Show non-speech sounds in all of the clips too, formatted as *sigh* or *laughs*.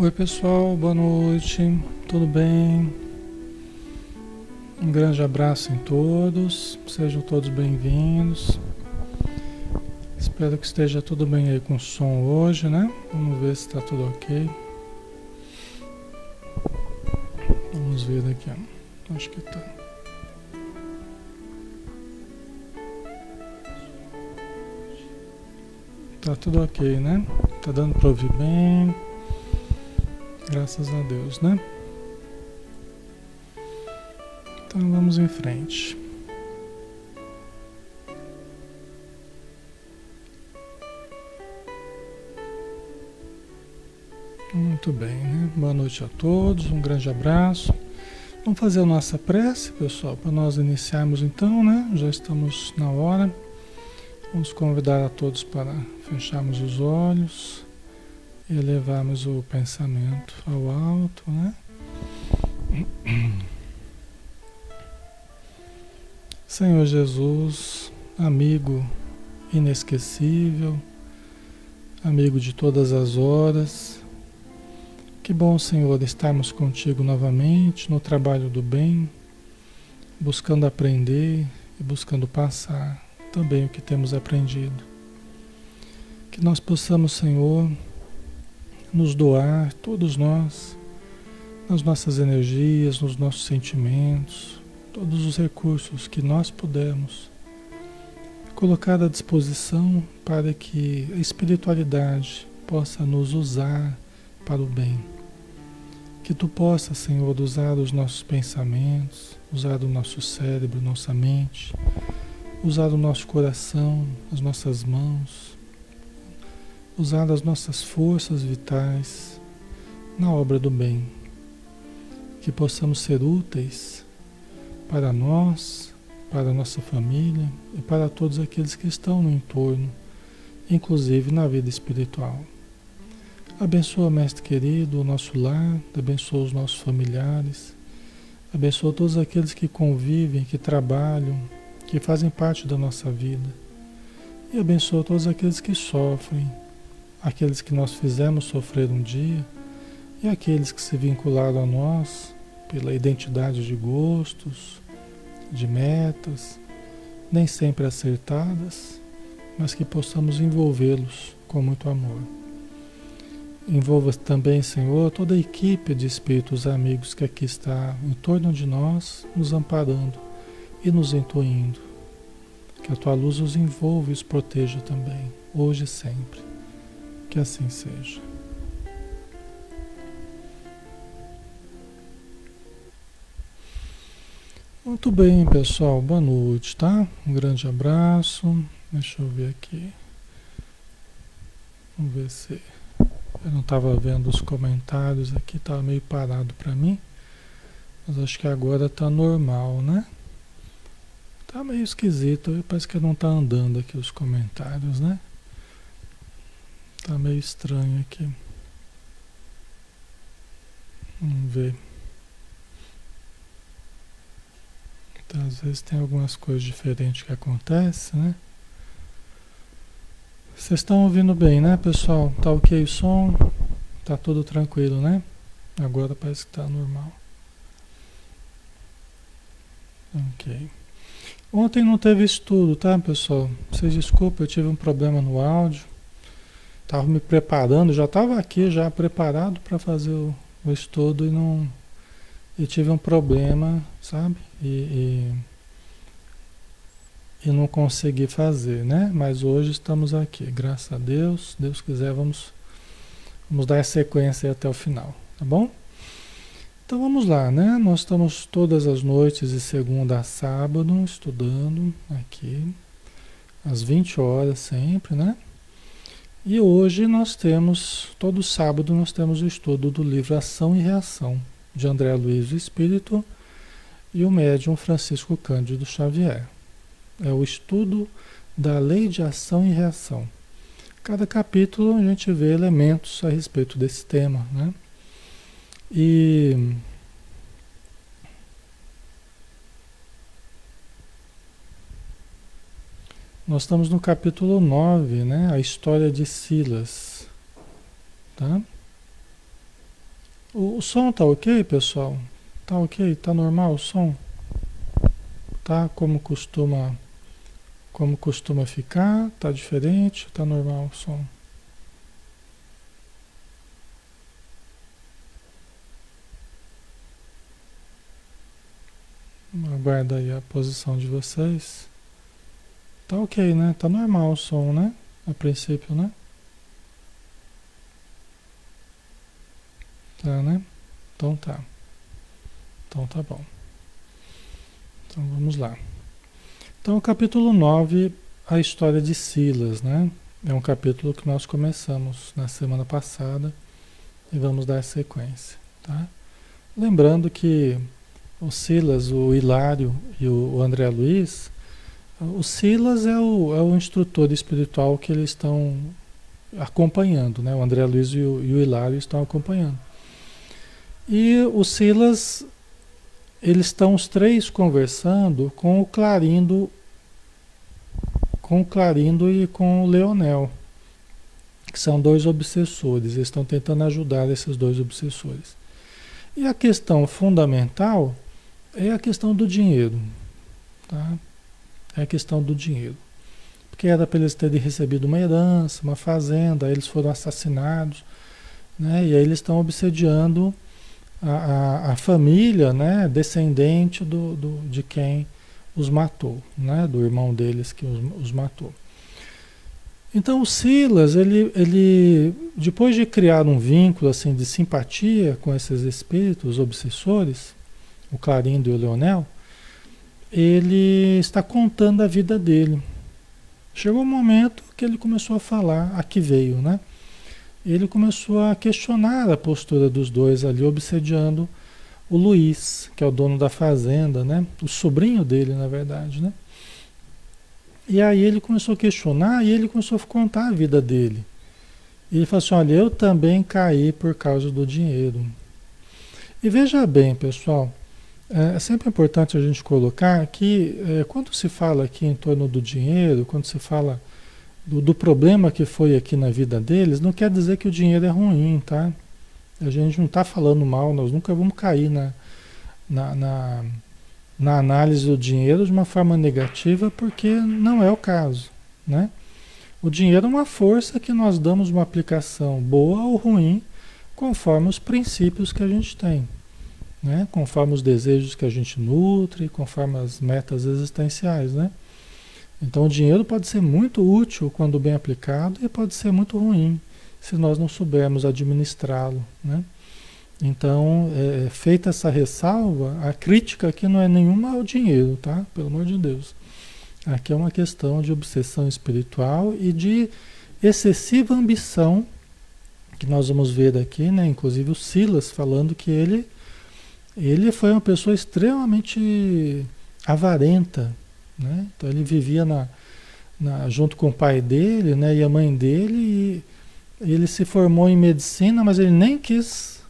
Oi pessoal, boa noite, tudo bem? Um grande abraço em todos, sejam todos bem-vindos. Espero que esteja tudo bem aí com o som hoje, né? Vamos ver se está tudo ok. Vamos ver aqui, ó. acho que está. Tá tudo ok, né? Tá dando para ouvir bem. Graças a Deus, né? Então vamos em frente. Muito bem, né? Boa noite a todos, um grande abraço. Vamos fazer a nossa prece, pessoal, para nós iniciarmos então, né? Já estamos na hora. Vamos convidar a todos para fecharmos os olhos e levarmos o pensamento ao alto, né? *clears throat* Senhor Jesus, amigo inesquecível, amigo de todas as horas, que bom, Senhor, estarmos contigo novamente no trabalho do bem, buscando aprender e buscando passar também o que temos aprendido. Que nós possamos, Senhor, nos doar, todos nós, nas nossas energias, nos nossos sentimentos, todos os recursos que nós pudermos, colocar à disposição para que a espiritualidade possa nos usar para o bem. Que tu possas, Senhor, usar os nossos pensamentos, usar o nosso cérebro, nossa mente, usar o nosso coração, as nossas mãos, usar as nossas forças vitais na obra do bem. Que possamos ser úteis para nós, para a nossa família e para todos aqueles que estão no entorno, inclusive na vida espiritual. Abençoa, Mestre querido, o nosso lar, abençoa os nossos familiares, abençoa todos aqueles que convivem, que trabalham, que fazem parte da nossa vida. E abençoa todos aqueles que sofrem, aqueles que nós fizemos sofrer um dia e aqueles que se vincularam a nós pela identidade de gostos, de metas, nem sempre acertadas, mas que possamos envolvê-los com muito amor. Envolva também, Senhor, toda a equipe de espíritos amigos que aqui está em torno de nós, nos amparando e nos intuindo. Que a tua luz os envolva e os proteja também, hoje e sempre. Que assim seja. Muito bem, pessoal. Boa noite, tá? Um grande abraço. Deixa eu ver aqui. Vamos ver se. Eu não estava vendo os comentários aqui, estava meio parado para mim. Mas acho que agora está normal, né? Tá meio esquisito, parece que não está andando aqui os comentários, né? Tá meio estranho aqui. Vamos ver. Então, às vezes tem algumas coisas diferentes que acontecem, né? Vocês estão ouvindo bem, né, pessoal? Tá ok o som? Tá tudo tranquilo, né? Agora parece que tá normal. Ok. Ontem não teve estudo, tá, pessoal? Vocês desculpem, eu tive um problema no áudio. Tava me preparando, já estava aqui já preparado para fazer o, o estudo e não e tive um problema, sabe? E, e, e, não consegui fazer, né? Mas hoje estamos aqui, graças a Deus. Deus quiser, vamos, vamos dar sequência até o final, tá bom? Então vamos lá, né? Nós estamos todas as noites de segunda a sábado estudando aqui, às 20 horas sempre, né? E hoje nós temos, todo sábado nós temos o estudo do livro Ação e Reação, de André Luiz Espírito e o médium Francisco Cândido Xavier. É o estudo da lei de ação e reação. Cada capítulo a gente vê elementos a respeito desse tema, né? E nós estamos no capítulo 9, né? A história de Silas, tá? O, o som tá ok, pessoal? Tá ok? Tá normal o som? Tá como costuma como costuma ficar? Tá diferente? Tá normal o som? Aguarda aí a posição de vocês. Tá ok, né? Tá normal o som, né? A princípio, né? Tá, né? Então tá. Então tá bom. Então vamos lá. Então o capítulo 9, a história de Silas, né? É um capítulo que nós começamos na semana passada e vamos dar sequência, tá? Lembrando que o Silas, o Hilário e o André Luiz, o Silas é o, é o instrutor espiritual que eles estão acompanhando, né? O André Luiz e o, e o Hilário estão acompanhando. E o Silas, eles estão os três conversando com o Clarindo, com o Clarindo e com o Leonel, que são dois obsessores. Eles estão tentando ajudar esses dois obsessores. E a questão fundamental é a questão do dinheiro. Tá? É a questão do dinheiro. Porque era para eles terem recebido uma herança, uma fazenda, aí eles foram assassinados, né? e aí eles estão obsediando a, a, a, família né? descendente do, do, de quem os matou, né? do irmão deles que os, os matou. Então o Silas, ele, ele, depois de criar um vínculo assim de simpatia com esses espíritos obsessores, o Clarindo e o Leonel, ele está contando a vida dele. Chegou um momento que ele começou a falar, a que veio, né? Ele começou a questionar a postura dos dois ali, obsediando o Luiz, que é o dono da fazenda, né? O sobrinho dele, na verdade, né? E aí ele começou a questionar e ele começou a contar a vida dele. E ele falou assim: Olha, eu também caí por causa do dinheiro. E veja bem, pessoal, é, é sempre importante a gente colocar que é, quando se fala aqui em torno do dinheiro, quando se fala do, do, problema que foi aqui na vida deles, não quer dizer que o dinheiro é ruim, tá? A gente não está falando mal, nós nunca vamos cair na, na, na, na análise do dinheiro de uma forma negativa, porque não é o caso, né? O dinheiro é uma força que nós damos uma aplicação boa ou ruim, conforme os princípios que a gente tem né? Conforme os desejos que a gente nutre, conforme as metas existenciais, né? Então o dinheiro pode ser muito útil quando bem aplicado e pode ser muito ruim se nós não soubermos administrá-lo, né? Então, é, é, feita essa ressalva, a crítica aqui não é nenhuma ao dinheiro, tá? Pelo amor de Deus. Aqui é uma questão de obsessão espiritual e de excessiva ambição, que nós vamos ver aqui, né? Inclusive o Silas falando que ele ele foi uma pessoa extremamente avarenta, né? Então ele vivia na, na, junto com o pai dele, né, e a mãe dele, e ele se formou em medicina, mas ele nem quis,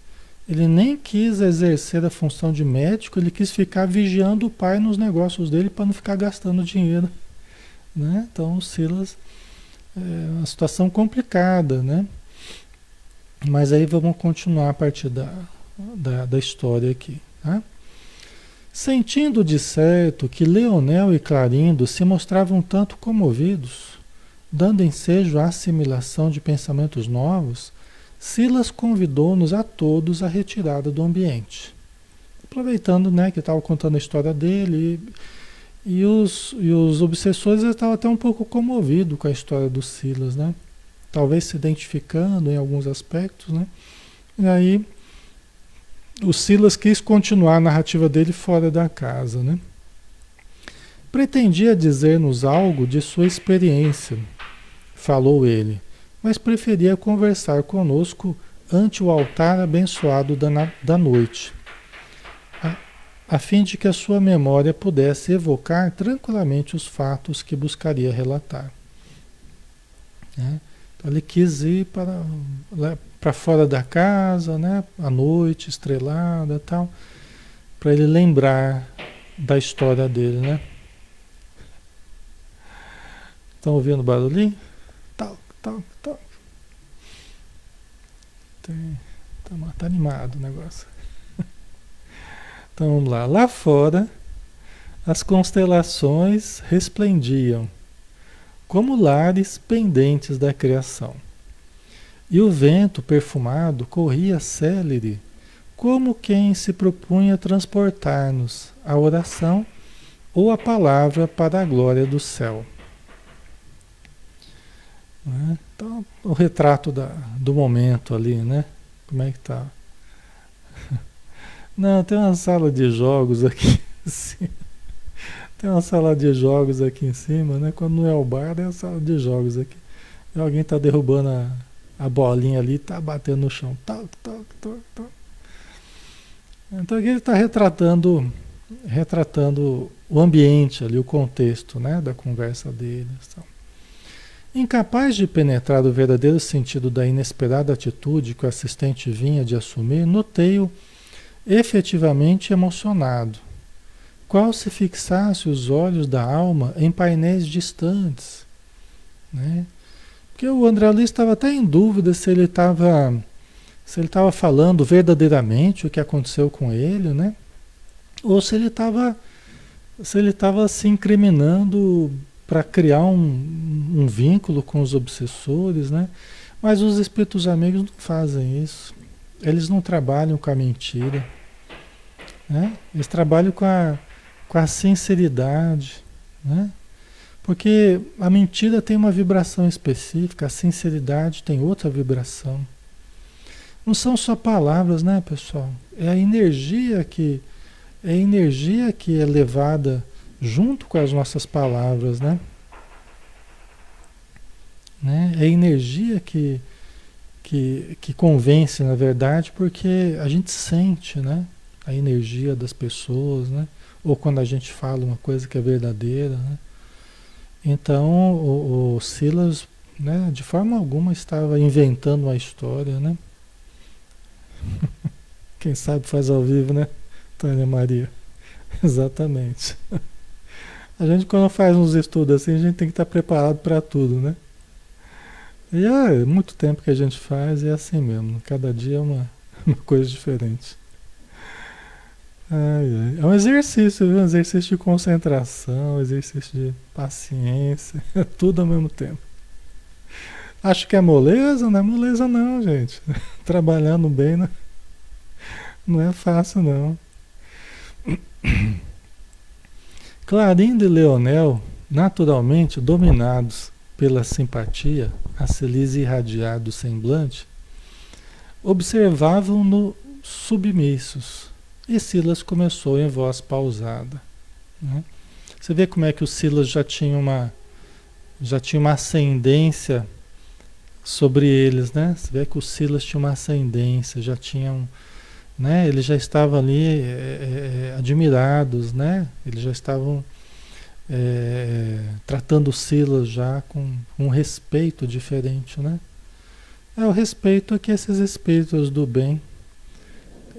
ele nem quis exercer a função de médico, ele quis ficar vigiando o pai nos negócios dele para não ficar gastando dinheiro, né? Então o Silas é uma situação complicada, né? Mas aí vamos continuar a partir da da, da história aqui. Tá? Sentindo de certo que Leonel e Clarindo se mostravam tanto comovidos, dando ensejo à assimilação de pensamentos novos, Silas convidou-nos a todos à retirada do ambiente. Aproveitando né, que estava contando a história dele, e, e, os, e os obsessores estavam até um pouco comovidos com a história do Silas, né? talvez se identificando em alguns aspectos. Né? E aí o Silas quis continuar a narrativa dele fora da casa, né? Pretendia dizer-nos algo de sua experiência, falou ele, mas preferia conversar conosco ante o altar abençoado da, da noite, a, a fim de que a sua memória pudesse evocar tranquilamente os fatos que buscaria relatar. Né? Então ele quis ir para para fora da casa, né? À noite, estrelada, tal, para ele lembrar da história dele, né? Estão ouvindo barulhinho? Tal, tal, tal. Tá, tá animado o negócio. *laughs* Então vamos lá. Lá fora, as constelações resplendiam como lares pendentes da criação. E o vento perfumado corria célere, como quem se propunha transportar-nos a oração ou a palavra para a glória do céu. Né? Então, o retrato da, do momento ali, né? Como é que tá? *laughs* Não, tem uma sala de jogos aqui. *laughs* Tem uma sala de jogos aqui em cima, né? Quando não é o bar, é a sala de jogos aqui. E alguém tá derrubando a, a bolinha ali, tá batendo no chão. Toc, toc, toc, toc. Então aqui ele está retratando, retratando o ambiente ali, o contexto né, da conversa deles. Então. Incapaz de penetrar o verdadeiro sentido da inesperada atitude que o assistente vinha de assumir, notei-o efetivamente emocionado, qual se fixasse os olhos da alma em painéis distantes. Né? Porque o André Luiz estava até em dúvida se ele estava se ele estava falando verdadeiramente o que aconteceu com ele, né? Ou se ele estava se ele estava se incriminando para criar um, um, vínculo com os obsessores, né? Mas os espíritos amigos não fazem isso. Eles não trabalham com a mentira, né? Eles trabalham com a, com a sinceridade, né? Porque a mentira tem uma vibração específica, a sinceridade tem outra vibração. Não são só palavras, né, pessoal? É a energia que é energia que é levada junto com as nossas palavras, né? né? É energia que, que, que convence, na verdade, porque a gente sente, né? A energia das pessoas, né? Ou quando a gente fala uma coisa que é verdadeira, né? Então, o, o Silas, né, de forma alguma estava inventando uma história, né? *laughs* Quem sabe faz ao vivo, né, Tânia Maria? *laughs* Exatamente. A gente quando faz uns estudos assim, a gente tem que estar preparado para tudo, né? E é muito tempo que a gente faz e é assim mesmo. Cada dia é uma, *laughs* uma coisa diferente. Ai, ai. É um exercício, viu? um exercício de concentração, um exercício de paciência, é *laughs* tudo ao mesmo tempo. Acho que é moleza, não é moleza não, gente. *laughs* Trabalhando bem não, não é fácil não. *coughs* Clarindo e Leonel, naturalmente dominados pela simpatia, a feliz irradiar do semblante, observavam-no submissos. E Silas começou em voz pausada. Né? Você vê como é que o Silas já tinha uma, já tinha uma ascendência sobre eles, né? Você vê que o Silas tinha uma ascendência, já tinham né? Eles já estavam ali é, é, admirados, né? Eles já estavam é, tratando Silas já com um respeito diferente, né? É o respeito que esses espíritos do bem,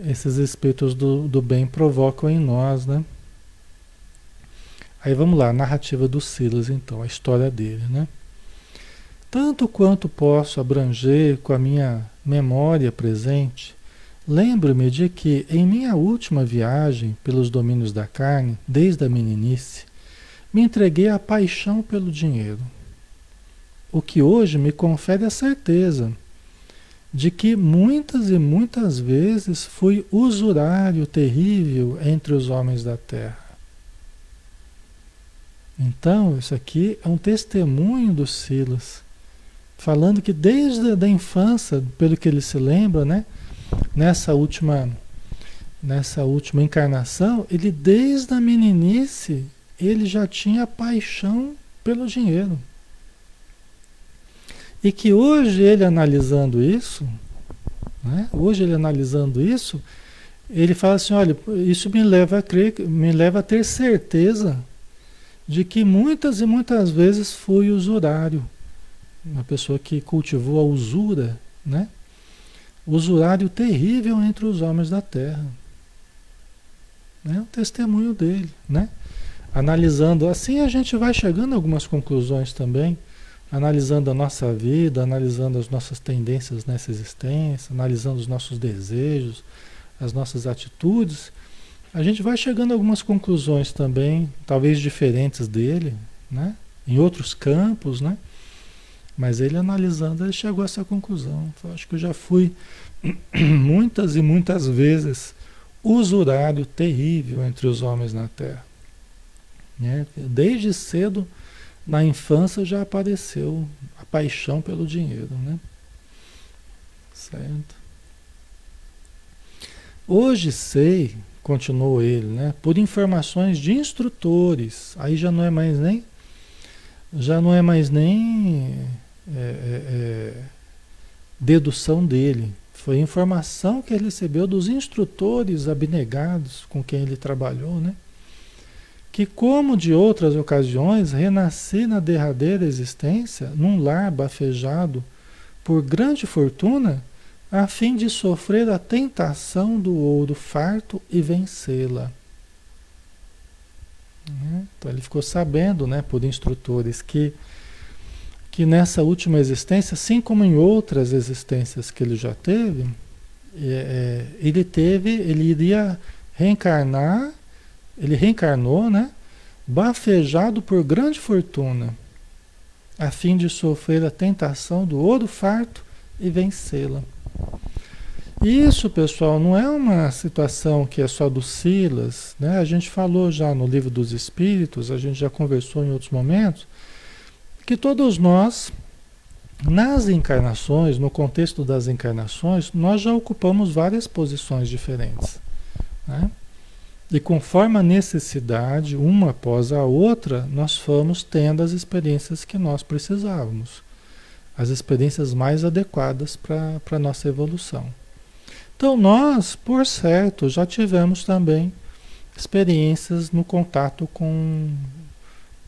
esses espíritos do, do bem provocam em nós, né? Aí vamos lá, a narrativa do Silas, então, a história dele, né? Tanto quanto posso abranger com a minha memória presente, Lembro-me de que, em minha última viagem pelos domínios da carne, desde a meninice, me entreguei à paixão pelo dinheiro. O que hoje me confere a certeza de que muitas e muitas vezes fui usurário terrível entre os homens da terra. Então, isso aqui é um testemunho do Silas, falando que desde a infância, pelo que ele se lembra, né? nessa última nessa última encarnação, ele desde a meninice, ele já tinha paixão pelo dinheiro. E que hoje ele analisando isso, né? hoje ele analisando isso, ele fala assim, olha, isso me leva a crer, me leva a ter certeza de que muitas e muitas vezes fui usurário. Uma pessoa que cultivou a usura, né? usurário terrível entre os homens da terra. É o testemunho dele, né? Analisando assim, a gente vai chegando a algumas conclusões também, analisando a nossa vida, analisando as nossas tendências nessa existência, analisando os nossos desejos, as nossas atitudes, a gente vai chegando a algumas conclusões também, talvez diferentes dele, né? Em outros campos, né? Mas ele analisando, ele chegou a essa conclusão. Eu acho que eu já fui *clears throat* muitas e muitas vezes usurário terrível entre os homens na Terra. Né? Desde cedo, na infância, já apareceu a paixão pelo dinheiro. Né? Certo? Hoje sei, continuou ele, né, por informações de instrutores, aí já não é mais nem, já não é mais nem é, é, é, dedução dele, foi informação que ele recebeu dos instrutores abnegados com quem ele trabalhou, né? Que, como de outras ocasiões, renasci na derradeira existência num lar bafejado por grande fortuna, a fim de sofrer a tentação do ouro farto e vencê-la. Né? Então ele ficou sabendo, né, por instrutores, que que nessa última existência, assim como em outras existências que ele já teve, é, é, ele teve, ele iria reencarnar, ele reencarnou, né? Bafejado por grande fortuna, a fim de sofrer a tentação do ouro farto e vencê-la. Isso, pessoal, não é uma situação que é só do Silas, né? A gente falou já no livro dos Espíritos, a gente já conversou em outros momentos que todos nós, nas encarnações, no contexto das encarnações, nós já ocupamos várias posições diferentes. Né? E conforme a necessidade, uma após a outra, nós fomos tendo as experiências que nós precisávamos, as experiências mais adequadas para a nossa evolução. Então, nós, por certo, já tivemos também experiências no contato com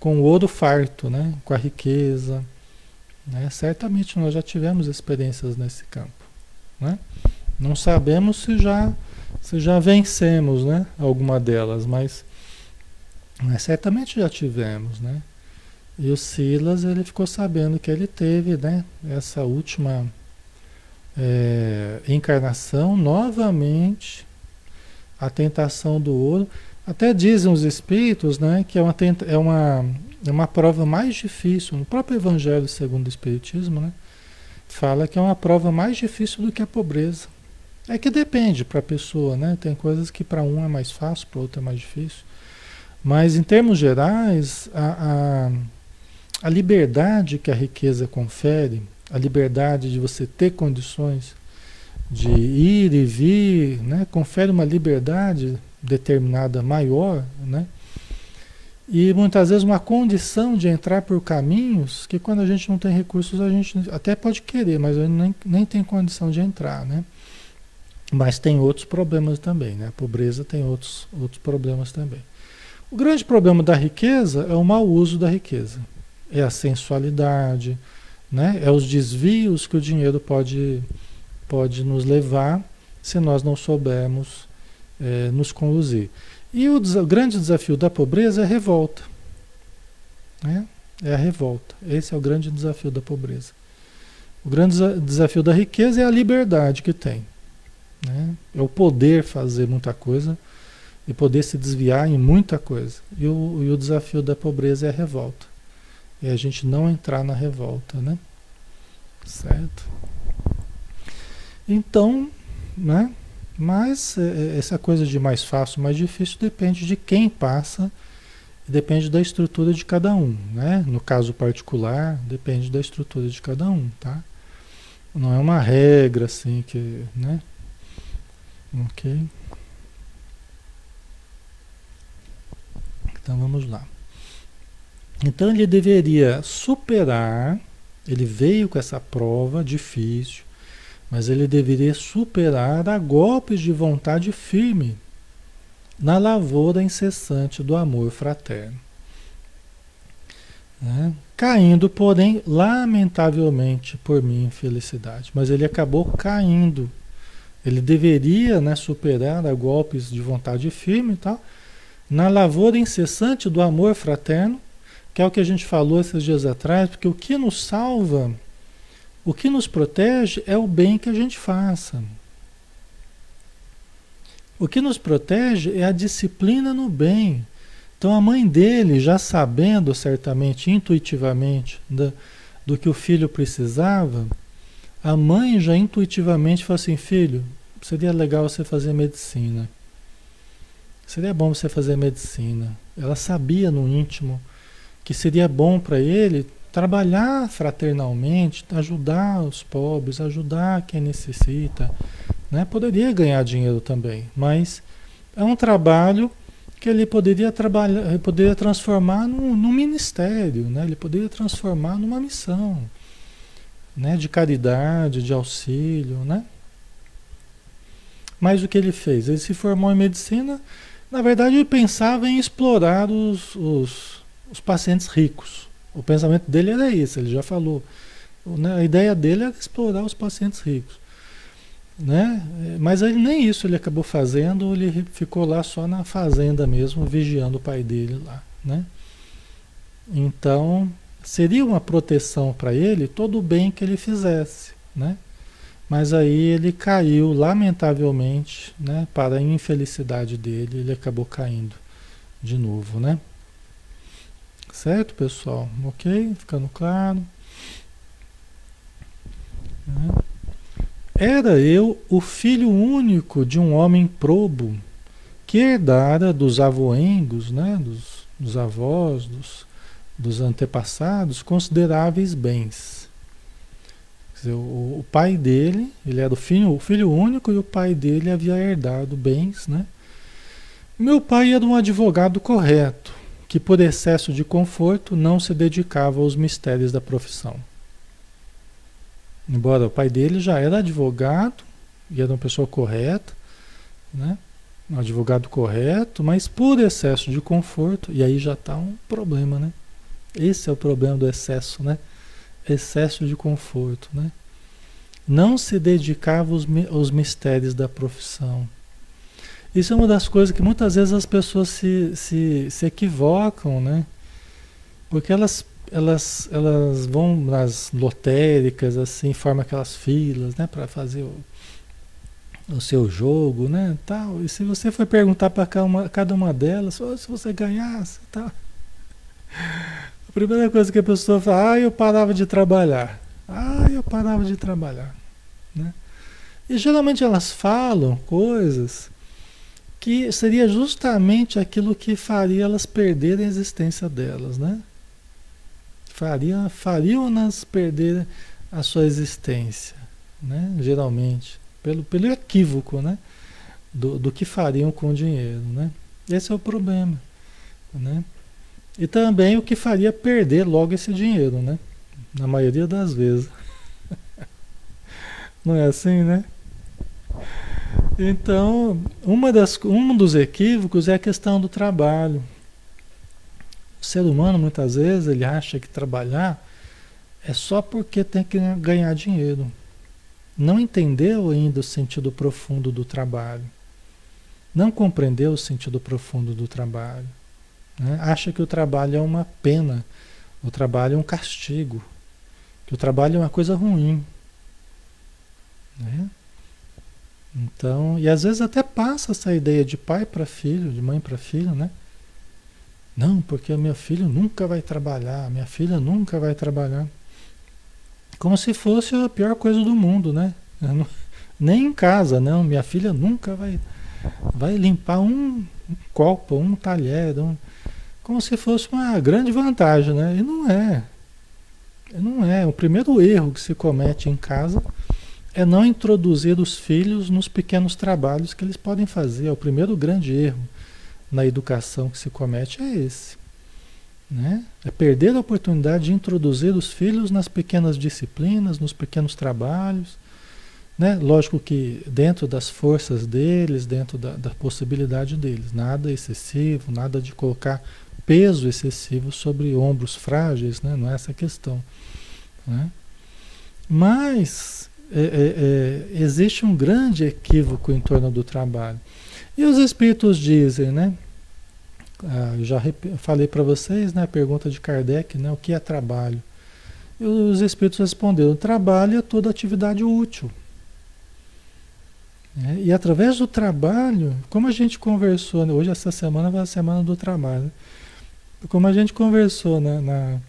com o ouro farto, né? com a riqueza. Né? Certamente nós já tivemos experiências nesse campo. Né? Não sabemos se já, se já vencemos né? alguma delas, mas, mas certamente já tivemos. Né? E o Silas ele ficou sabendo que ele teve né? essa última é, encarnação novamente, a tentação do ouro. Até dizem os espíritos né, que é uma, é, uma, é uma prova mais difícil, no próprio Evangelho segundo o Espiritismo, né, fala que é uma prova mais difícil do que a pobreza. É que depende para a pessoa, né? Tem coisas que para um é mais fácil, para outro é mais difícil. Mas em termos gerais, a, a, a liberdade que a riqueza confere, a liberdade de você ter condições de ir e vir, né? confere uma liberdade determinada maior, né? E muitas vezes uma condição de entrar por caminhos que quando a gente não tem recursos a gente até pode querer, mas nem, nem tem condição de entrar, né? Mas tem outros problemas também, né? A pobreza tem outros, outros problemas também. O grande problema da riqueza é o mau uso da riqueza. É a sensualidade, né? É os desvios que o dinheiro pode, pode nos levar se nós não soubermos é, nos conduzir. E o, o, grande desafio da pobreza é a revolta. Né? É a revolta. Esse é o grande desafio da pobreza. O grande desafio da riqueza é a liberdade que tem. Né? É o poder fazer muita coisa e poder se desviar em muita coisa. E o, e o desafio da pobreza é a revolta. É a gente não entrar na revolta, né? Certo? Então, né? Mas é, é, essa coisa de mais fácil, mais difícil, depende de quem passa, depende da estrutura de cada um, né? No caso particular, depende da estrutura de cada um, tá? Não é uma regra assim que, né? Ok. Então vamos lá. Então ele deveria superar, ele veio com essa prova difícil, mas ele deveria superar a golpes de vontade firme na lavoura incessante do amor fraterno. Né? Caindo, porém, lamentavelmente por minha infelicidade. Mas ele acabou caindo. Ele deveria né, superar a golpes de vontade firme e tal, na lavoura incessante do amor fraterno, que é o que a gente falou esses dias atrás, porque o que nos salva, o que nos protege é o bem que a gente faça. O que nos protege é a disciplina no bem. Então a mãe dele, já sabendo certamente, intuitivamente, do que o filho precisava, a mãe já intuitivamente falou assim: filho, seria legal você fazer medicina. Seria bom você fazer medicina. Ela sabia no íntimo que seria bom para ele trabalhar fraternalmente, ajudar os pobres, ajudar quem necessita. Né? Poderia ganhar dinheiro também, mas é um trabalho que ele poderia trabalhar, poderia transformar num, num ministério, né? ele poderia transformar numa missão né? de caridade, de auxílio. Né? Mas o que ele fez? Ele se formou em medicina, na verdade ele pensava em explorar os, os os pacientes ricos. O pensamento dele era isso, ele já falou. Né? A ideia dele era explorar os pacientes ricos. Né? Mas ele, nem isso ele acabou fazendo, ele ficou lá só na fazenda mesmo, vigiando o pai dele lá. Né? Então, seria uma proteção para ele todo o bem que ele fizesse. Né? Mas aí ele caiu, lamentavelmente, né? para a infelicidade dele, ele acabou caindo de novo. Né? Certo, pessoal? Ok? Ficando claro? É. Era eu o filho único de um homem probo, que herdara dos avoengos, né, dos, dos avós, dos, dos antepassados, consideráveis bens. Dizer, o, o, pai dele, ele era o filho, o filho único e o pai dele havia herdado bens, né? Meu pai era um advogado correto, que por excesso de conforto não se dedicava aos mistérios da profissão. Embora o pai dele já era advogado e era uma pessoa correta, né? um advogado correto, mas por excesso de conforto, e aí já está um problema, né? Esse é o problema do excesso, né? Excesso de conforto, né? Não se dedicava aos, aos mistérios da profissão. Isso é uma das coisas que muitas vezes as pessoas se, se, se equivocam, né? Porque elas, elas, elas vão nas lotéricas, assim, formam aquelas filas, né? Para fazer o, o seu jogo, né? Tal. E se você for perguntar para cada uma, delas, oh, se você ganhasse, tal. *laughs* Primeira coisa que a pessoa fala, ah, eu parava de trabalhar. Ah, eu parava de trabalhar. Né? E geralmente elas falam coisas que seria justamente aquilo que faria elas perderem a existência delas, né? Faria, fariam-nas perder a sua existência, né? Geralmente, pelo, pelo equívoco, né? Do, do que fariam com o dinheiro, né? Esse é o problema, né? E também o que faria perder logo esse dinheiro, né? Na maioria das vezes. *laughs* Não é assim, né? Então, uma das, um dos equívocos é a questão do trabalho. O ser humano, muitas vezes, ele acha que trabalhar é só porque tem que ganhar dinheiro. Não entendeu ainda o sentido profundo do trabalho. Não compreendeu o sentido profundo do trabalho. Né? Acha que o trabalho é uma pena, o trabalho é um castigo, que o trabalho é uma coisa ruim. Né? Então, e às vezes até passa essa ideia de pai para filho, de mãe para filho, né? Não, porque meu filho nunca vai trabalhar, minha filha nunca vai trabalhar. Como se fosse a pior coisa do mundo, né? Não, nem em casa, não. Minha filha nunca vai, vai limpar um, copo, um talher, um, como se fosse uma grande vantagem, né? E não é. Não é. O primeiro erro que se comete em casa é não introduzir os filhos nos pequenos trabalhos que eles podem fazer. É o primeiro grande erro na educação que se comete é esse. Né? É perder a oportunidade de introduzir os filhos nas pequenas disciplinas, nos pequenos trabalhos. Né? Lógico que dentro das forças deles, dentro da, da possibilidade deles. Nada excessivo, nada de colocar peso excessivo sobre ombros frágeis, né? não é essa a questão. Né? Mas é, é, é, existe um grande equívoco em torno do trabalho. E os espíritos dizem, né? Ah, já falei para vocês, né, a pergunta de Kardec, né, o que é trabalho? E os espíritos responderam: trabalho é toda atividade útil. É, e através do trabalho, como a gente conversou, né, hoje essa semana vai a semana do trabalho, né, como a gente conversou né, na,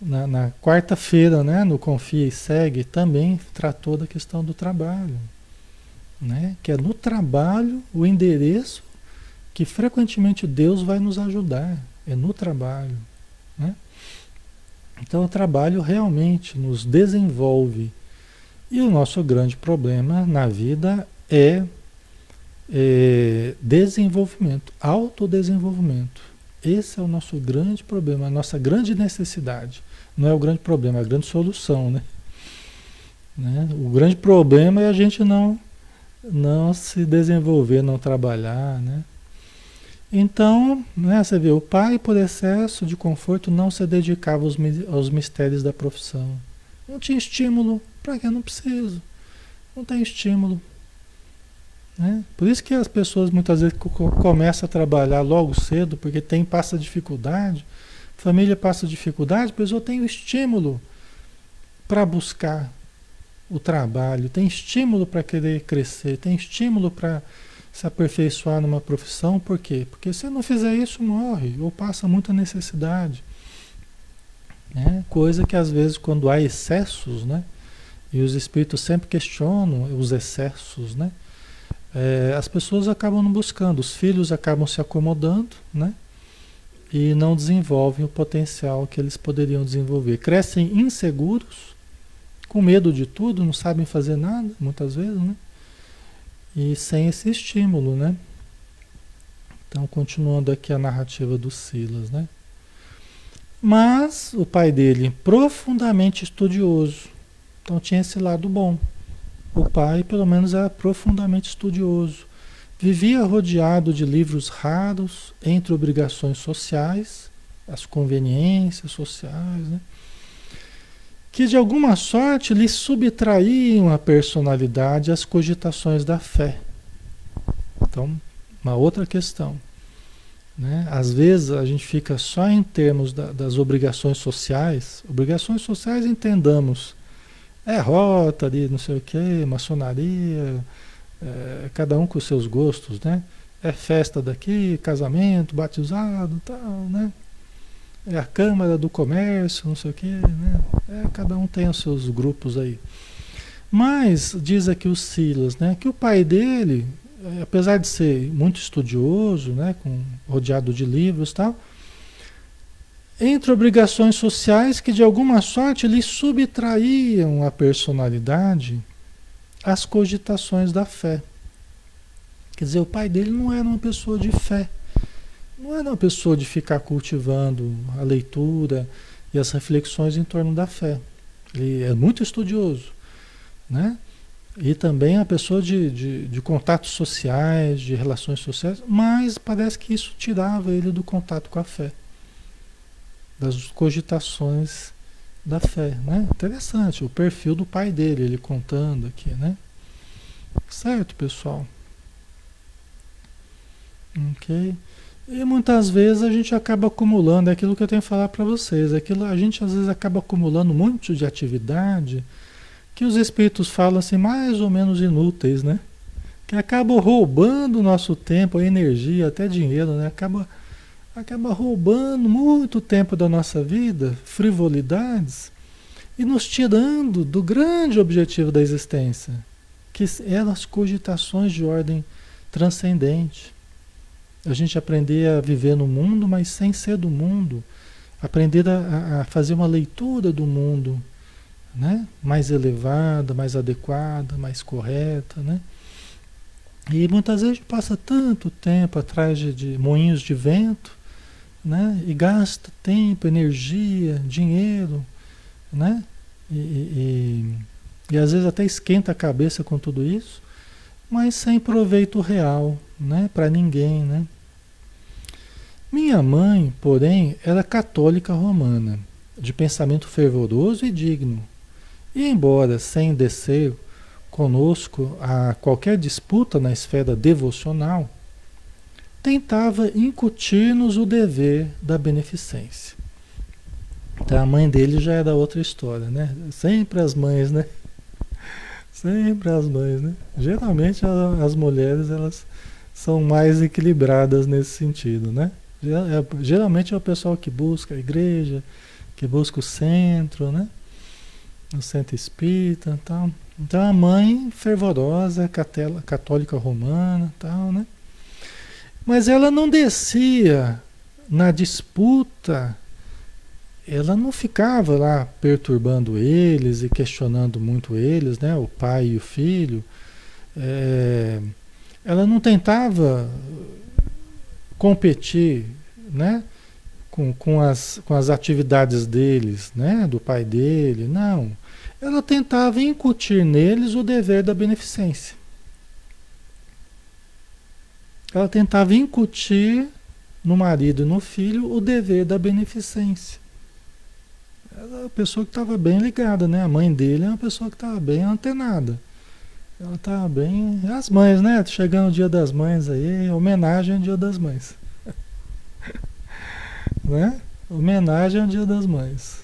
na, na quarta-feira, né, no Confia e Segue, também tratou da questão do trabalho. Né, que é no trabalho o endereço que frequentemente Deus vai nos ajudar, é no trabalho. Né? Então o trabalho realmente nos desenvolve. E o nosso grande problema na vida é, é desenvolvimento, autodesenvolvimento. Esse é o nosso grande problema, a nossa grande necessidade. Não é o grande problema, é a grande solução, né? né? O grande problema é a gente não, não se desenvolver, não trabalhar, né? Então, né, você vê, o pai, por excesso de conforto, não se dedicava aos, aos mistérios da profissão. Não tinha estímulo. Para que? Não preciso. Não tem estímulo. Né? Por isso que as pessoas muitas vezes começam a trabalhar logo cedo, porque tem, passa dificuldade, família passa dificuldade, a pessoa tem o estímulo para buscar o trabalho, tem estímulo para querer crescer, tem estímulo para se aperfeiçoar numa profissão, por quê? Porque se não fizer isso, morre, ou passa muita necessidade. Né? Coisa que às vezes quando há excessos, né? E os espíritos sempre questionam os excessos, né? É, as pessoas acabam não buscando, os filhos acabam se acomodando, né? E não desenvolvem o potencial que eles poderiam desenvolver. Crescem inseguros, com medo de tudo, não sabem fazer nada, muitas vezes, né? e sem esse estímulo, né? Então, continuando aqui a narrativa do Silas, né? Mas o pai dele, profundamente estudioso, então tinha esse lado bom. O pai, pelo menos, era profundamente estudioso. Vivia rodeado de livros raros, entre obrigações sociais, as conveniências sociais, né? que de alguma sorte lhe subtraíam a personalidade às cogitações da fé. Então, uma outra questão. Né? Às vezes a gente fica só em termos da, das obrigações sociais. Obrigações sociais entendamos. É rota ali, não sei o que, maçonaria, é, cada um com seus gostos, né? É festa daqui, casamento, batizado, tal, né? é a Câmara do Comércio, não sei o quê, né? É, cada um tem os seus grupos aí. Mas, diz aqui o Silas, né, que o pai dele, é, apesar de ser muito estudioso, né, com, rodeado de livros e tal, entre obrigações sociais que de alguma sorte lhe subtraíam a personalidade às cogitações da fé. Quer dizer, o pai dele não era uma pessoa de fé não é uma pessoa de ficar cultivando a leitura e as reflexões em torno da fé. Ele é muito estudioso, né? E também a pessoa de, de, de, contatos sociais, de relações sociais, mas parece que isso tirava ele do contato com a fé, das cogitações da fé, né? Interessante, o perfil do pai dele, ele contando aqui, né? Certo, pessoal? Ok. E muitas vezes a gente acaba acumulando, é aquilo que eu tenho que falar para vocês, é aquilo, a gente às vezes acaba acumulando muito de atividade que os espíritos falam assim, mais ou menos inúteis, né? Que acabam roubando o nosso tempo, energia, até dinheiro, né? Acaba, acaba roubando muito tempo da nossa vida, frivolidades, e nos tirando do grande objetivo da existência, que eram as cogitações de ordem transcendente a gente aprender a viver no mundo, mas sem ser do mundo. Aprender a, a fazer uma leitura do mundo né? mais elevada, mais adequada, mais correta. Né? E muitas vezes passa tanto tempo atrás de, de moinhos de vento né? e gasta tempo, energia, dinheiro. Né? E, e, e, às vezes até esquenta a cabeça com tudo isso, mas sem proveito real né? para ninguém. Né? Minha mãe, porém, era católica romana, de pensamento fervoroso e digno. E embora sem descer conosco a qualquer disputa na esfera devocional, tentava incutir-nos o dever da beneficência. Então, a mãe dele já era outra história, né? Sempre as mães, né? Sempre as mães, né? Geralmente as mulheres elas são mais equilibradas nesse sentido, né? É, geralmente é o pessoal que busca a igreja, que busca o centro, né? O centro espírita tal. Então a mãe fervorosa, católica romana tal, né? Mas ela não descia na disputa, ela não ficava lá perturbando eles e questionando muito eles, né? O pai e o filho. É, ela não tentava competir, né? Com, com, as, com as atividades deles, né? Do pai dele, não. Ela tentava incutir neles o dever da beneficência. Ela tentava incutir no marido e no filho o dever da beneficência. Ela é uma pessoa que estava bem ligada, né? A mãe dele é uma pessoa que estava bem antenada. Ela estava bem. As mães, né? Chegando o dia das mães aí, homenagem ao dia das mães. *laughs* né? Homenagem ao dia das mães.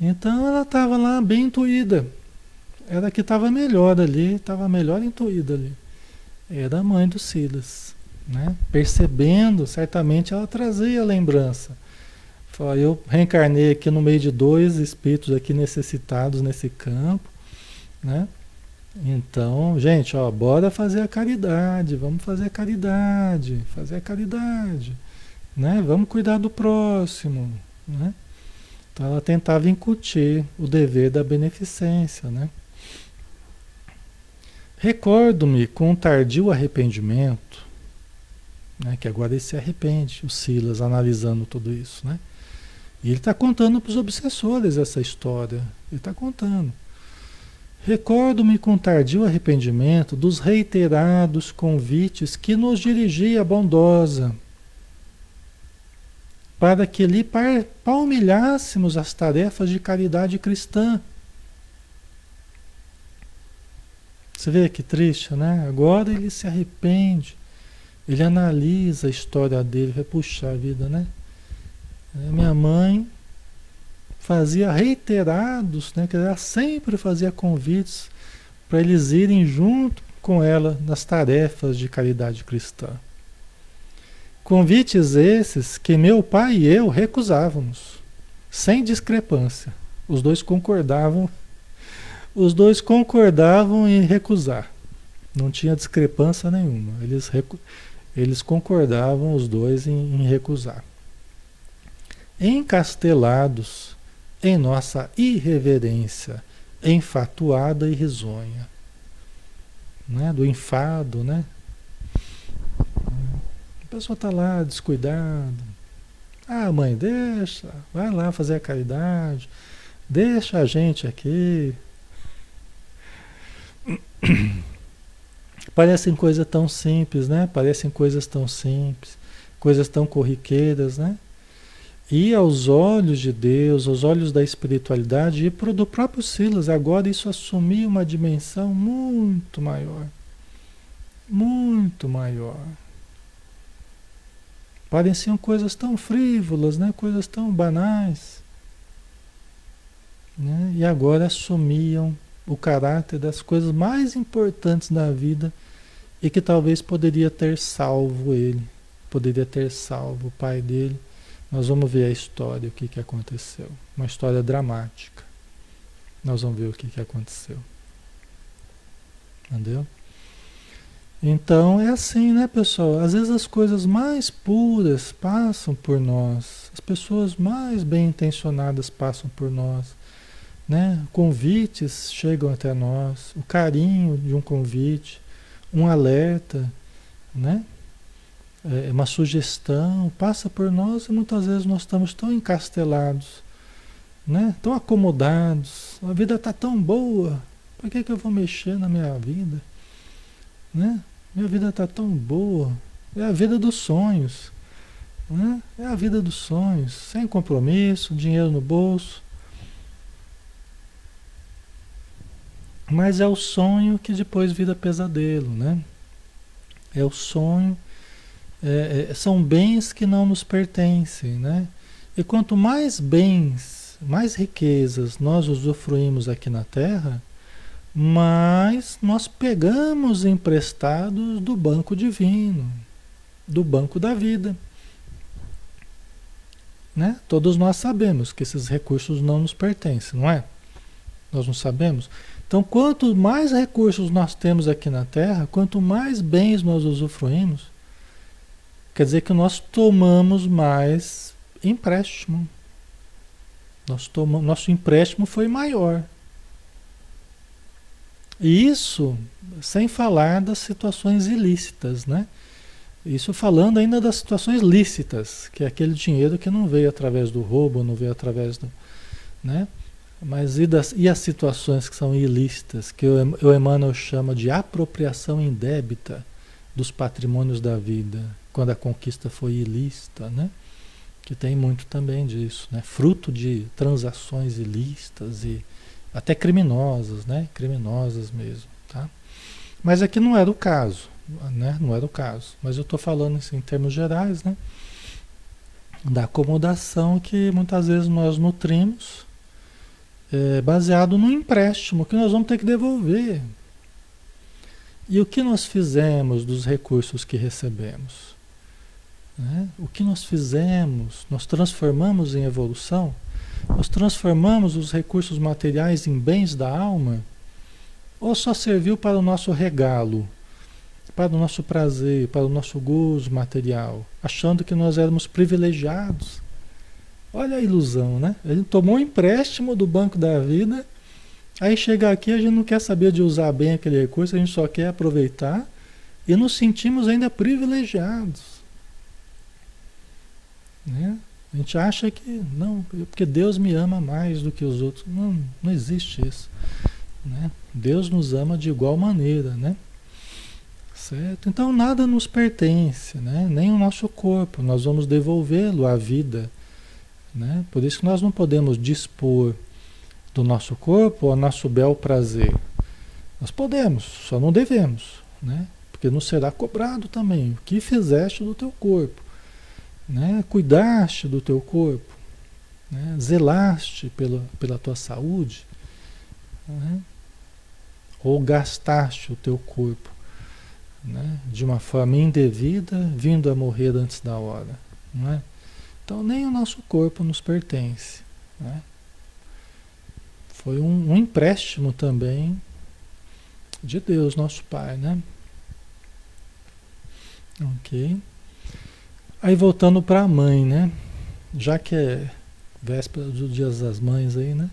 Então ela estava lá bem intuída. Era que estava melhor ali, estava melhor intuída ali. Era a mãe do Silas. Né? Percebendo, certamente ela trazia a lembrança. Falou, eu reencarnei aqui no meio de dois espíritos aqui necessitados nesse campo. Né? Então, gente, ó, bora fazer a caridade, vamos fazer a caridade, fazer a caridade, né? Vamos cuidar do próximo, né? Então ela tentava incutir o dever da beneficência, né? Recordo-me com tardio arrependimento, né, que agora ele se arrepende, o Silas analisando tudo isso, né? E ele está contando para os obsessores essa história, ele está contando. Recordo-me com tardio arrependimento dos reiterados convites que nos dirigia bondosa para que lhe palmilhássemos as tarefas de caridade cristã. Você vê que triste, né? Agora ele se arrepende, ele analisa a história dele, vai puxar a vida, né? Minha mãe fazia reiterados, né? Que ela sempre fazia convites para eles irem junto com ela nas tarefas de caridade cristã. Convites esses que meu pai e eu recusávamos, sem discrepância. Os dois concordavam, os dois concordavam em recusar. Não tinha discrepância nenhuma. Eles, eles concordavam os dois em, em recusar. Encastelados em nossa irreverência, enfatuada e risonha. Né? Do enfado, né? A pessoa está lá descuidada. Ah, mãe, deixa, vai lá fazer a caridade, deixa a gente aqui. *clears throat* Parecem coisas tão simples, né? Parecem coisas tão simples, coisas tão corriqueiras, né? E aos olhos de Deus, aos olhos da espiritualidade e pro, do próprio Silas, agora isso assumia uma dimensão muito maior. Muito maior. Pareciam coisas tão frívolas, né? coisas tão banais. Né? E agora assumiam o caráter das coisas mais importantes da vida e que talvez poderia ter salvo ele, poderia ter salvo o pai dele. Nós vamos ver a história, o que, que aconteceu. Uma história dramática. Nós vamos ver o que, que aconteceu. Entendeu? Então é assim, né, pessoal? Às vezes as coisas mais puras passam por nós, as pessoas mais bem intencionadas passam por nós, né? Convites chegam até nós, o carinho de um convite, um alerta, né? É uma sugestão passa por nós e muitas vezes nós estamos tão encastelados, né? Tão acomodados, a vida está tão boa, por que, que eu vou mexer na minha vida? Né? Minha vida está tão boa. É a vida dos sonhos. Né? É a vida dos sonhos. Sem compromisso, dinheiro no bolso. Mas é o sonho que depois vira pesadelo, né? É o sonho é, é, são bens que não nos pertencem, né? E quanto mais bens, mais riquezas nós usufruímos aqui na Terra, mais nós pegamos emprestados do banco divino, do banco da vida. Né? Todos nós sabemos que esses recursos não nos pertencem, não é? Nós não sabemos. Então, quanto mais recursos nós temos aqui na Terra, quanto mais bens nós usufruímos, quer dizer que nós tomamos mais empréstimo. Nosso empréstimo foi maior. E isso sem falar das situações ilícitas, né? Isso falando ainda das situações lícitas, que é aquele dinheiro que não veio através do roubo, não veio através do. Né? Mas e, das, e as situações que são ilícitas, que o, o Emmanuel chama de apropriação indébita dos patrimônios da vida, quando a conquista foi ilícita, né? Que tem muito também disso, né? Fruto de transações ilícitas e até criminosas, né? Criminosas mesmo, tá? Mas aqui não era o caso né? Não era o caso. Mas eu estou falando assim, em termos gerais, né? Da acomodação que muitas vezes nós nutrimos é, baseado no empréstimo que nós vamos ter que devolver. E o que nós fizemos dos recursos que recebemos? Né? O que nós fizemos? Nós transformamos em evolução? Nós transformamos os recursos materiais em bens da alma? Ou só serviu para o nosso regalo? para o nosso prazer, para o nosso gozo material, achando que nós éramos privilegiados. Olha a ilusão, né? Gente tomou um empréstimo do Banco da Vida, aí chega aqui a gente não quer saber de usar bem aquele recurso, a gente só quer aproveitar e nos sentimos ainda privilegiados. Né? A gente acha que não, porque Deus me ama mais do que os outros. Não, não existe isso. Né? Deus nos ama de igual maneira, né? Certo? Então nada nos pertence, né? nem o nosso corpo, nós vamos devolvê-lo à vida. Né? Por isso que nós não podemos dispor do nosso corpo ao nosso bel prazer. Nós podemos, só não devemos, né? porque não será cobrado também. O que fizeste do teu corpo? Né? Cuidaste do teu corpo? Né? Zelaste pela, pela tua saúde? Né? Ou gastaste o teu corpo? né? de uma forma indevida, vindo a morrer antes da hora. Não é? Então nem o nosso corpo nos pertence. Né? Foi um, um, empréstimo também de Deus, nosso Pai, né? Ok. Aí voltando para a mãe, né? Já que é véspera dos dias das mães aí, né?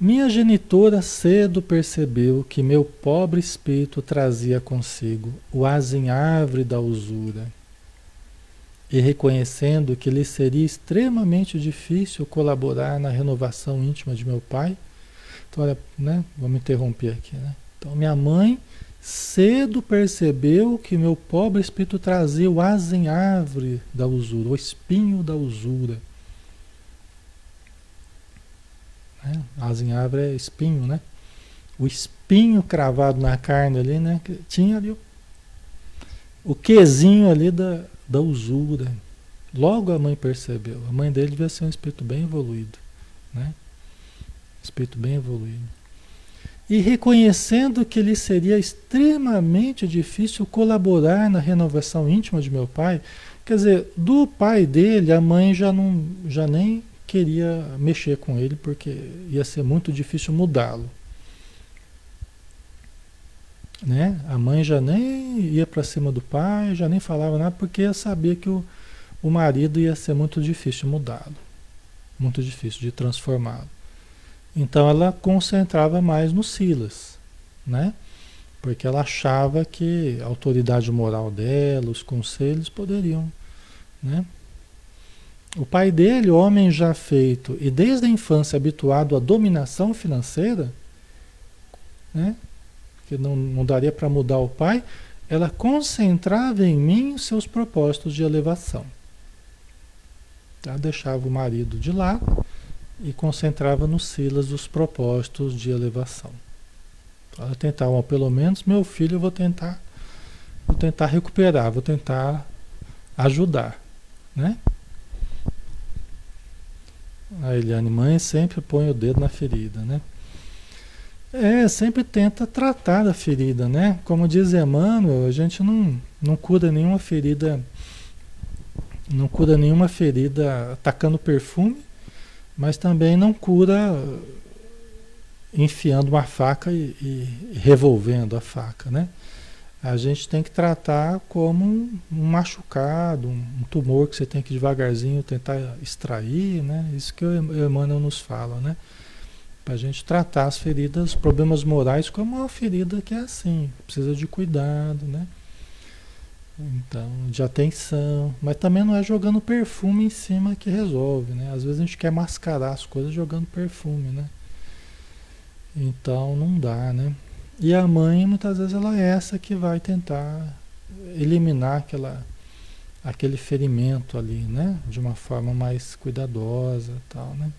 Minha genitora cedo percebeu que meu pobre espírito trazia consigo o azinhavre da usura. E reconhecendo que lhe seria extremamente difícil colaborar na renovação íntima de meu pai, então, olha, né, vamos interromper aqui, né? Então, minha mãe cedo percebeu que meu pobre espírito trazia o azinhavre da usura, o espinho da usura. Né? Árvore é espinho, né? O espinho cravado na carne ali, né? Tinha ali o, o quezinho ali da, da usura. Logo a mãe percebeu. A mãe dele devia ser um espírito bem evoluído, né? Espírito bem evoluído. E reconhecendo que lhe seria extremamente difícil colaborar na renovação íntima de meu pai, quer dizer, do pai dele, a mãe já não já nem queria mexer com ele porque ia ser muito difícil mudá-lo. Né? A mãe já nem ia para cima do pai, já nem falava nada porque sabia que o, o marido ia ser muito difícil mudá-lo, muito difícil de transformá-lo. Então ela concentrava mais no Silas, né? Porque ela achava que a autoridade moral dela, os conselhos poderiam, né? O pai dele, homem já feito e desde a infância habituado à dominação financeira, né? Não, não daria para mudar o pai, ela concentrava em mim os seus propósitos de elevação. Ela deixava o marido de lado e concentrava no Silas os propósitos de elevação. Ela tentava, pelo menos, meu filho eu vou tentar, vou tentar recuperar, vou tentar ajudar, né? A Eliane, mãe sempre põe o dedo na ferida, né? É, sempre tenta tratar da ferida, né? Como diz Emmanuel, a gente não, não cura nenhuma ferida, não cura nenhuma ferida atacando perfume, mas também não cura enfiando uma faca e, e revolvendo a faca, né? A gente tem que tratar como um, um machucado, um, um, tumor que você tem que devagarzinho tentar extrair, né? Isso que o Emmanuel nos fala, né? Para a gente tratar as feridas, problemas morais como uma ferida que é assim, precisa de cuidado, né? Então, de atenção, mas também não é jogando perfume em cima que resolve, né? Às vezes a gente quer mascarar as coisas jogando perfume, né? Então não dá, né? E a mãe, muitas vezes, ela é essa que vai tentar eliminar aquela, aquele ferimento ali, né? De uma forma mais cuidadosa tal, né?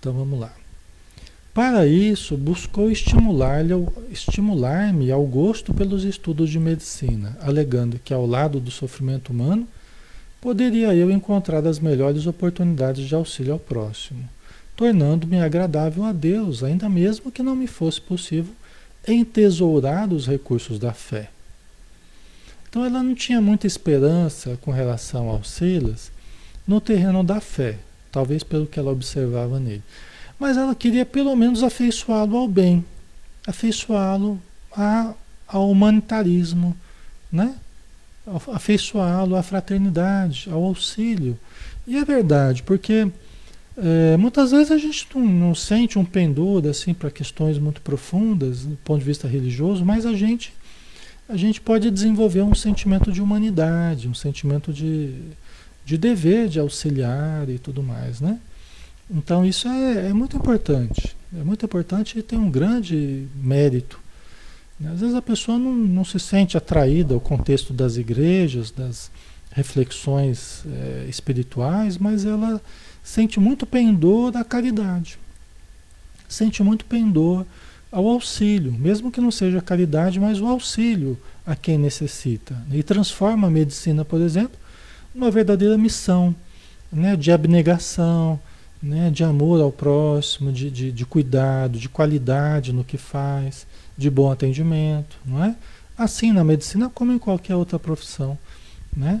Então vamos lá. Para isso, buscou estimular-me estimular ao gosto pelos estudos de medicina, alegando que ao lado do sofrimento humano, poderia eu encontrar as melhores oportunidades de auxílio ao próximo tornando-me agradável a Deus, ainda mesmo que não me fosse possível entesourar os recursos da fé. Então ela não tinha muita esperança com relação ao Silas no terreno da fé, talvez pelo que ela observava nele. Mas ela queria pelo menos afeiçoá-lo ao bem, afeiçoá-lo ao humanitarismo, né? afeiçoá-lo à fraternidade, ao auxílio. E é verdade, porque é, muitas vezes a gente não, não sente um pendor assim para questões muito profundas do ponto de vista religioso, mas a gente a gente pode desenvolver um sentimento de humanidade, um sentimento de, de dever de auxiliar e tudo mais, né? Então isso é, é muito importante, é muito importante e tem um grande mérito. Às vezes a pessoa não, não se sente atraída ao contexto das igrejas, das reflexões é, espirituais, mas ela sente muito pendor da caridade. Sente muito pendor ao auxílio, mesmo que não seja caridade, mas o auxílio a quem necessita. E transforma a medicina, por exemplo, numa verdadeira missão né, de abnegação, né, de amor ao próximo, de, de, de cuidado, de qualidade no que faz, de bom atendimento, não é? Assim na medicina como em qualquer outra profissão, né?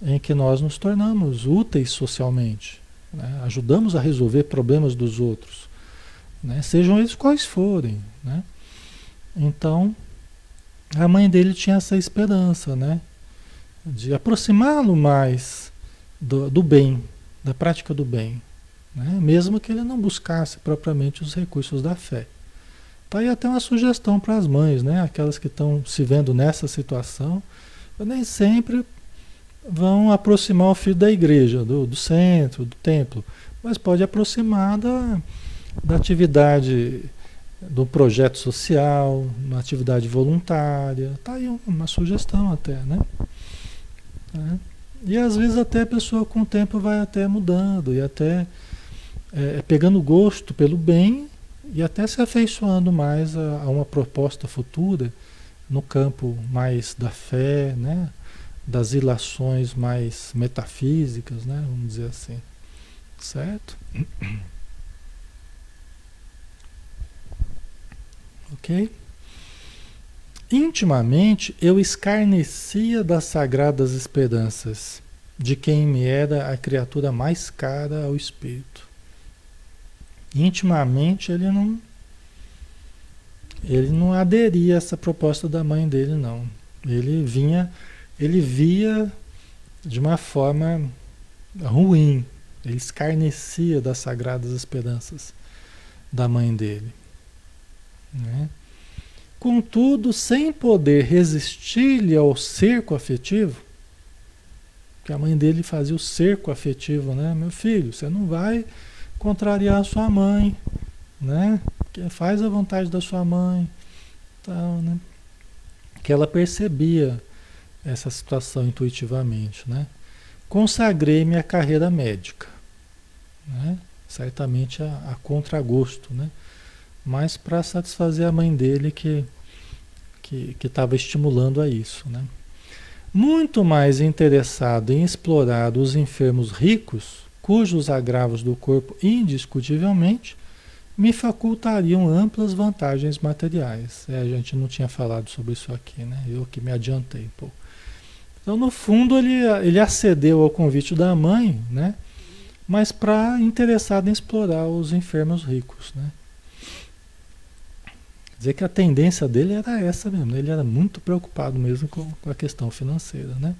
Em que nós nos tornamos úteis socialmente, né? ajudamos a resolver problemas dos outros, né? sejam eles quais forem. Né? Então, a mãe dele tinha essa esperança né? De aproximá-lo mais do, do, bem, da prática do bem, né? mesmo que ele não buscasse propriamente os recursos da fé. Tá aí até uma sugestão para as mães, né? aquelas que estão se vendo nessa situação, nem sempre vão aproximar o filho da igreja, do, do centro, do templo, mas pode aproximar da, da atividade do projeto social, uma atividade voluntária. Tá aí uma sugestão até, né? É. E às vezes até a pessoa com o tempo vai até mudando e até é, pegando gosto pelo bem e até se afeiçoando mais a, a uma proposta futura no campo mais da fé, né? das ilações mais metafísicas, né? Vamos dizer assim. Certo? *clears throat* Ok? Intimamente eu escarnecia das sagradas esperanças de quem me era a criatura mais cara ao espírito. Intimamente ele não ele não aderia a essa proposta da mãe dele não. Ele vinha ele via de uma forma ruim, ele escarnecia das sagradas esperanças da mãe dele. Né? Contudo, sem poder resistir-lhe ao cerco afetivo, que a mãe dele fazia o cerco afetivo, né? Meu filho, você não vai contrariar a sua mãe, né? Faz a vontade da sua mãe, tal, né? Que ela percebia essa situação intuitivamente, né? Consagrei minha carreira médica, né? Certamente a, a contragosto, né? Mas para satisfazer a mãe dele que que estava estimulando a isso, né? muito mais interessado em explorar os enfermos ricos, cujos agravos do corpo indiscutivelmente me facultariam amplas vantagens materiais. É, a gente não tinha falado sobre isso aqui, né? Eu que me adiantei pouco. Então, no fundo, ele, ele acedeu ao convite da mãe, né? Mas para interessado em explorar os enfermos ricos, né? Dizer que a tendência dele era essa mesmo. Né? Ele era muito preocupado mesmo com, com a questão financeira, né?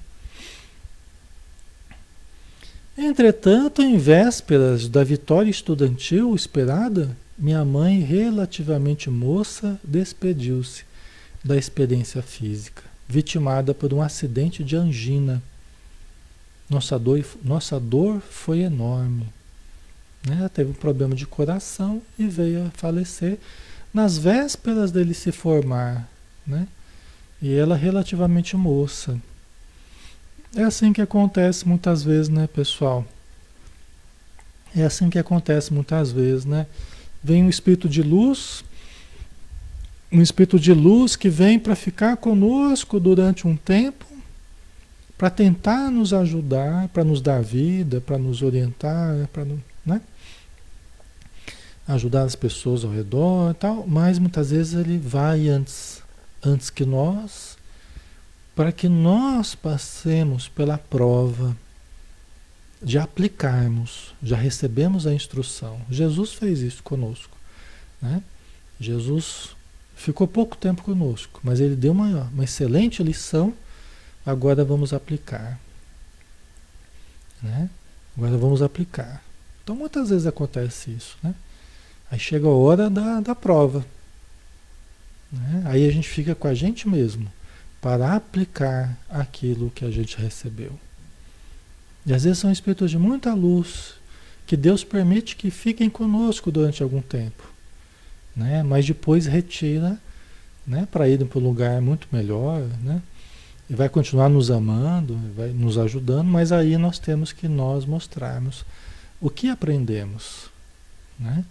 Entretanto, em vésperas da vitória estudantil esperada, minha mãe, relativamente moça, despediu-se da experiência física vitimada por um acidente de angina. Nossa dor, nossa dor foi enorme. Né? Ela teve um problema de coração e veio a falecer nas vésperas dele se formar. Né? E ela relativamente moça. É assim que acontece muitas vezes, né, pessoal? É assim que acontece muitas vezes, né? Vem um espírito de luz um espírito de luz que vem para ficar conosco durante um tempo, para tentar nos ajudar, para nos dar vida, para nos orientar, para né? Ajudar as pessoas ao redor e tal, mas muitas vezes ele vai antes, antes que nós, para que nós passemos pela prova de aplicarmos, já recebemos a instrução. Jesus fez isso conosco, né? Jesus Ficou pouco tempo conosco, mas ele deu uma, uma excelente lição. Agora vamos aplicar. Né? Agora vamos aplicar. Então muitas vezes acontece isso. Né? Aí chega a hora da, da prova. Né? Aí a gente fica com a gente mesmo para aplicar aquilo que a gente recebeu. E às vezes são espíritos de muita luz que Deus permite que fiquem conosco durante algum tempo né? mas depois retira né? para ir para um lugar muito melhor. Né? E vai continuar nos amando, vai nos ajudando, mas aí nós temos que nós mostrarmos o que aprendemos. Né?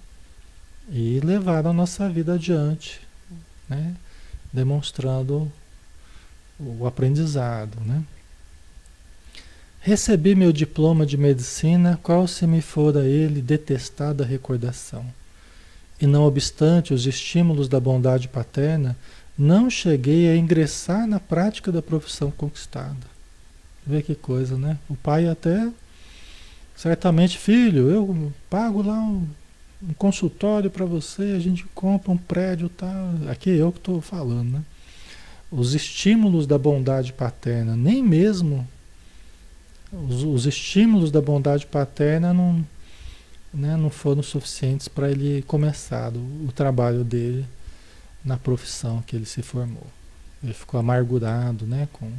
E levar a nossa vida adiante, né? demonstrando o aprendizado. Né? Recebi meu diploma de medicina, qual se me fora ele detestada recordação e não obstante os estímulos da bondade paterna, não cheguei a ingressar na prática da profissão conquistada. Vê que coisa, né? O pai até, certamente, filho, eu pago lá um, um consultório para você, a gente compra um prédio, tá? Aqui é eu que estou falando, né? Os estímulos da bondade paterna, nem mesmo os, os estímulos da bondade paterna não né, não foram suficientes para ele começar o, o trabalho dele na profissão que ele se formou. Ele ficou amargurado, né, com,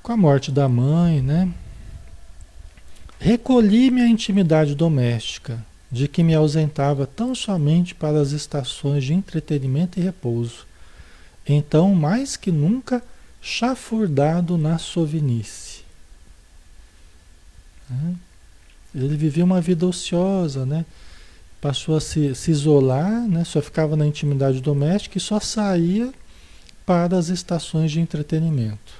com a morte da mãe, né? Recolhi-me à intimidade doméstica, de que me ausentava tão somente para as estações de entretenimento e repouso. Então, mais que nunca, chafurdado na sovinice. Né? Ele vivia uma vida ociosa, né? Passou a se, se isolar, né? Só ficava na intimidade doméstica e só saía para as estações de entretenimento.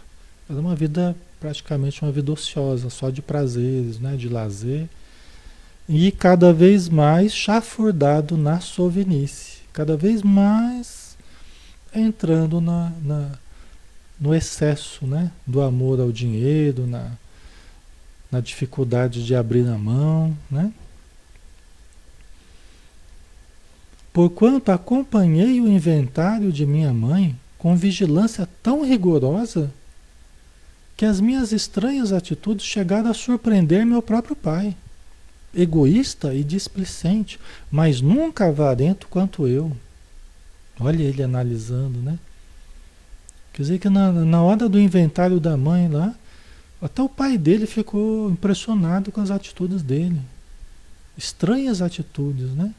Era uma vida praticamente uma vida ociosa, só de prazeres, né? De lazer. E cada vez mais chafurdado na sovinice, cada vez mais entrando na, na no excesso, né? Do amor ao dinheiro, na na dificuldade de abrir a mão, né? Porquanto acompanhei o inventário de minha mãe com vigilância tão rigorosa que as minhas estranhas atitudes chegaram a surpreender meu próprio pai, egoísta e displicente, mas nunca avarento quanto eu. Olha ele analisando, né? Quer dizer que na, na hora do inventário da mãe lá, até o pai dele ficou impressionado com as atitudes dele. Estranhas atitudes, né?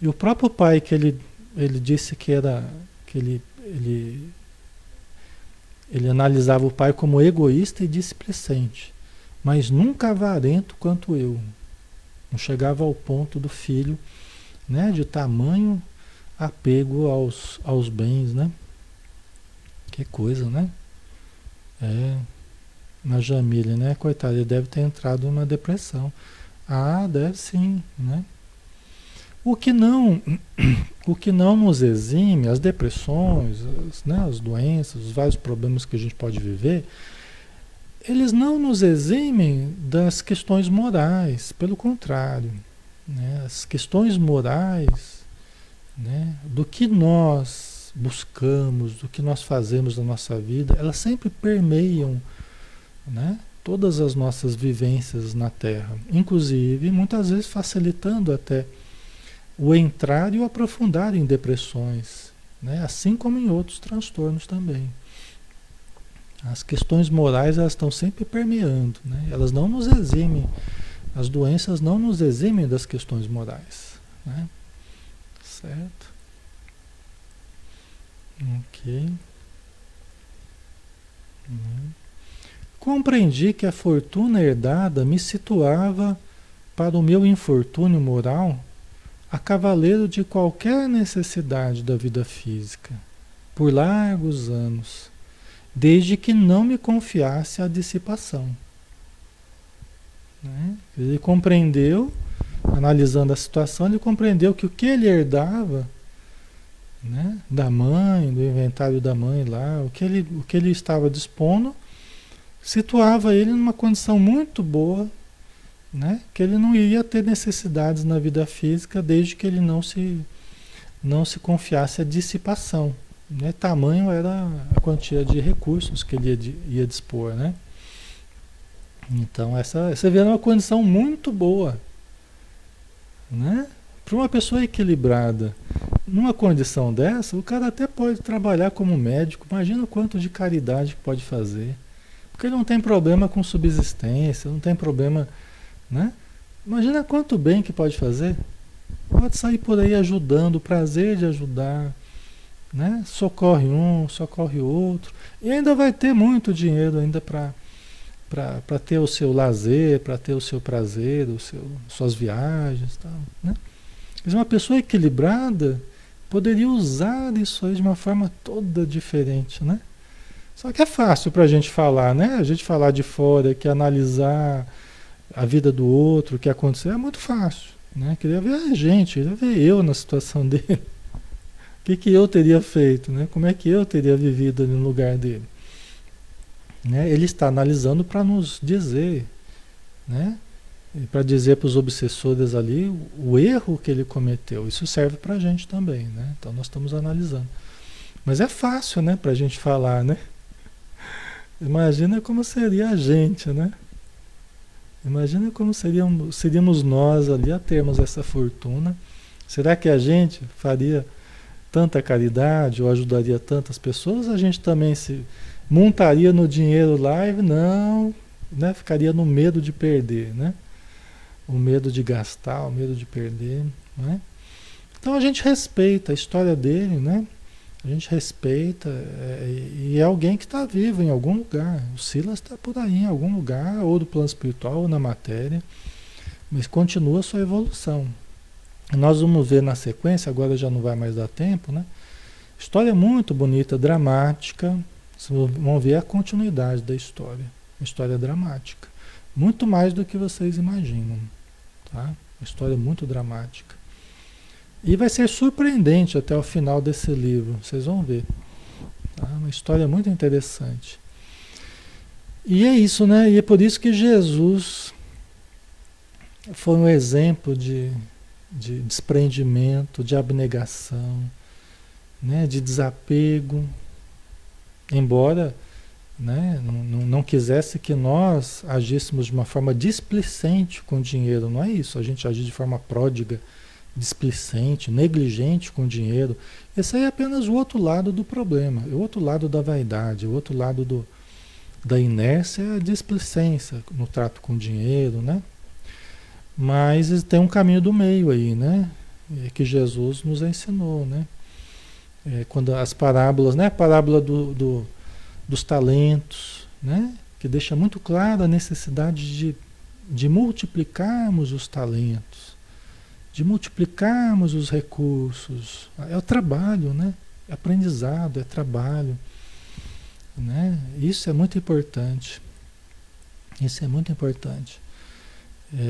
E o próprio pai que ele, ele disse que era que ele, ele ele analisava o pai como egoísta e displicente, mas nunca avarento quanto eu. Não chegava ao ponto do filho, né, de tamanho apego aos, aos bens, né? Que coisa, né? É, na Jamile, né? Coitada, ele deve ter entrado numa depressão. Ah, deve sim, né? O que não, *clears throat* o que não nos exime, as depressões, as, né, as doenças, os vários problemas que a gente pode viver, eles não nos eximem das questões morais, pelo contrário, né, as questões morais, né, do que nós buscamos, do que nós fazemos na nossa vida, elas sempre permeiam, né, todas as nossas vivências na Terra, inclusive muitas vezes facilitando até o entrar e o aprofundar em depressões, né? assim como em outros transtornos também. As questões morais elas estão sempre permeando, né? elas não nos eximem, as doenças não nos eximem das questões morais. Né? Certo? Ok. Uhum. Compreendi que a fortuna herdada me situava para o meu infortúnio moral a cavaleiro de qualquer necessidade da vida física, por largos anos, desde que não me confiasse a dissipação. Né? Ele compreendeu, analisando a situação, ele compreendeu que o que ele herdava né, da mãe, do inventário da mãe lá, o que, ele, o que ele estava dispondo, situava ele numa condição muito boa né? Que ele não iria ter necessidades na vida física desde que ele não se não se confiasse a dissipação, né? Tamanho era a quantia de recursos que ele ia, ia dispor, né? Então essa você vê uma condição muito boa, né? Para uma pessoa equilibrada, numa condição dessa, o cara até pode trabalhar como médico. Imagina o quanto de caridade pode fazer, porque ele não tem problema com subsistência, não tem problema né? Imagina quanto bem que pode fazer. Pode sair por aí ajudando, o prazer de ajudar. Né? Socorre um, socorre outro. E ainda vai ter muito dinheiro ainda para para ter o seu lazer, para ter o seu prazer, o seu, suas viagens. Tal, né? Mas uma pessoa equilibrada poderia usar isso aí de uma forma toda diferente, né? Só que é fácil para a gente falar, né? A gente falar de fora, que analisar, a vida do outro, o que aconteceu, é muito fácil. Né? Queria ver a gente, queria ver eu na situação *laughs* dele. O que, que eu teria feito? Né? Como é que eu teria vivido no lugar dele? Né? Ele está analisando para nos dizer, né? para dizer para os obsessores ali o, o, erro que ele cometeu. Isso serve para a gente também. Né? Então nós estamos analisando. Mas é fácil né, para a gente falar. Né? *laughs* Imagina como seria a gente, né? Imagina como seríamos, seríamos nós ali a termos essa fortuna. Será que a gente faria tanta caridade ou ajudaria tantas pessoas? A gente também se montaria no dinheiro lá e não, né? Ficaria no medo de perder, né? O medo de gastar, o medo de perder, né? Então a gente respeita a história dele, né? A gente respeita é, e é alguém que está vivo em algum lugar. O Silas está por aí em algum lugar, ou do plano espiritual, ou na matéria, mas continua a sua evolução. Nós vamos ver na sequência, agora já não vai mais dar tempo, né? História muito bonita, dramática. Vocês vão ver a continuidade da história. Uma história dramática. Muito mais do que vocês imaginam. Tá? Uma história muito dramática. E vai ser surpreendente até o final desse livro, vocês vão ver. Tá? Uma história muito interessante. E é isso, né? E é por isso que Jesus foi um exemplo de, de desprendimento, de abnegação, né? de desapego. Embora né? não, não, quisesse que nós agíssemos de uma forma displicente com o dinheiro, não é isso. A gente agir de forma pródiga displicente, negligente com o dinheiro. Esse aí é apenas o outro lado do problema, o outro lado da vaidade, o outro lado do, da inércia é a displicência no trato com o dinheiro, né? Mas tem um caminho do meio aí, né? É que Jesus nos ensinou, né? É, quando as parábolas, né? A parábola do, do, dos talentos, né? Que deixa muito clara a necessidade de, de multiplicarmos os talentos de multiplicarmos os recursos. É o trabalho, né? É aprendizado, é trabalho. Né? Isso é muito importante. Isso é muito importante. É,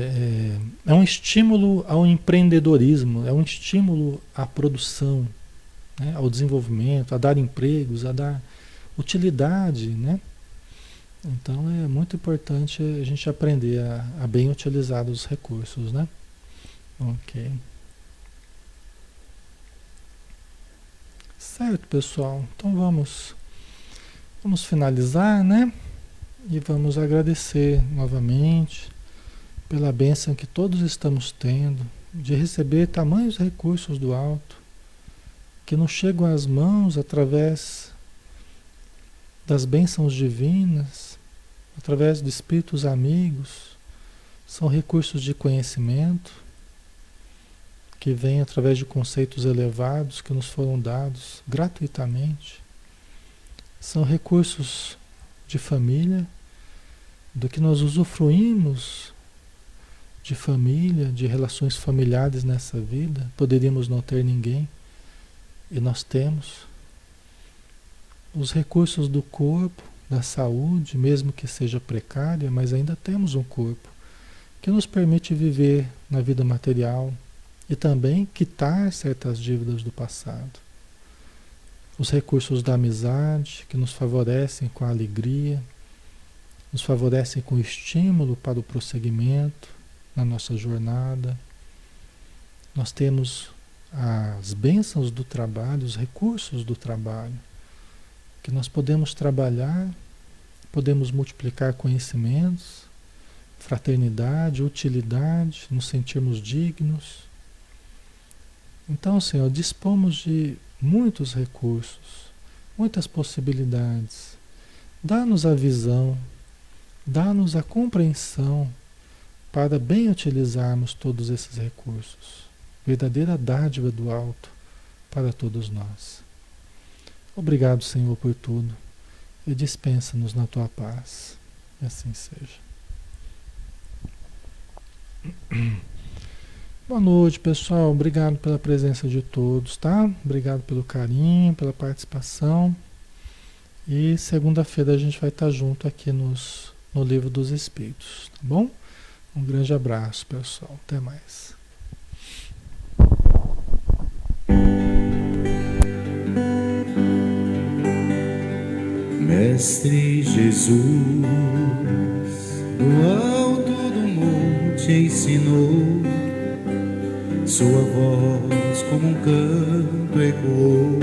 é, é um estímulo ao empreendedorismo, é um estímulo à produção, né? ao desenvolvimento, a dar empregos, a dar utilidade, né? Então é muito importante a gente aprender a, a bem utilizar os recursos, né? Ok. Certo, pessoal. Então vamos, vamos finalizar, né? E vamos agradecer novamente pela bênção que todos estamos tendo de receber tamanhos recursos do alto que nos chegam às mãos através das bênçãos divinas, através de espíritos amigos, são recursos de conhecimento que vêm através de conceitos elevados que nos foram dados gratuitamente. São recursos de família, do que nós usufruímos de família, de relações familiares nessa vida. Poderíamos não ter ninguém e nós temos. Os recursos do corpo, da saúde, mesmo que seja precária, mas ainda temos um corpo que nos permite viver na vida material e também quitar certas dívidas do passado. Os recursos da amizade que nos favorecem com a alegria, nos favorecem com estímulo para o prosseguimento na nossa jornada. Nós temos as bênçãos do trabalho, os recursos do trabalho, que nós podemos trabalhar, podemos multiplicar conhecimentos, fraternidade, utilidade, nos sentirmos dignos então, Senhor, dispomos de muitos recursos, muitas possibilidades. Dá-nos a visão, dá-nos a compreensão para bem utilizarmos todos esses recursos. Verdadeira dádiva do alto para todos nós. Obrigado, Senhor, por tudo e dispensa-nos na tua paz. E assim seja. *clears throat* Boa noite, pessoal. Obrigado pela presença de todos, tá? Obrigado pelo carinho, pela participação. E segunda-feira a gente vai estar junto aqui nos, no Livro dos Espíritos, tá bom? Um grande abraço, pessoal. Até mais. Mestre Jesus, do alto do monte ensinou sua voz como um canto ecoou.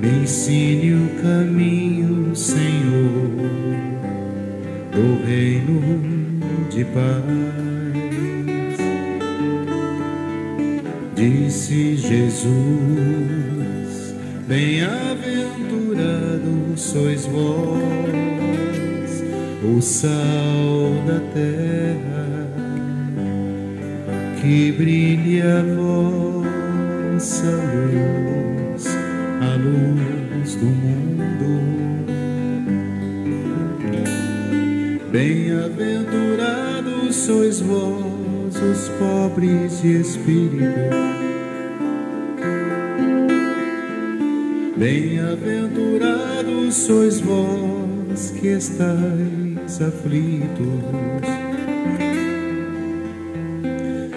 Me ensine o caminho, Senhor, do reino de paz. Disse Jesus, bem-aventurado sois vós, o sal da terra que brilhe a vossa luz, a luz do mundo. Sois vós, os pobres de espírito. Bem-aventurados sois vós que estáis aflitos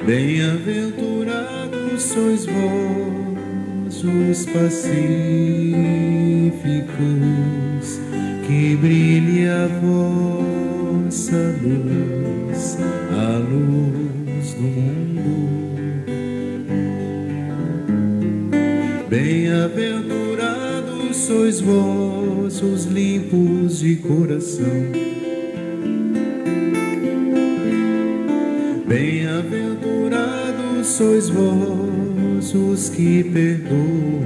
Bem-aventurados sois vós, os pacíficos, vossa luz, a luz do mundo. Bem-aventurados sois vós, os limpos de coração Bem-aventurados sois vós os que perdoam.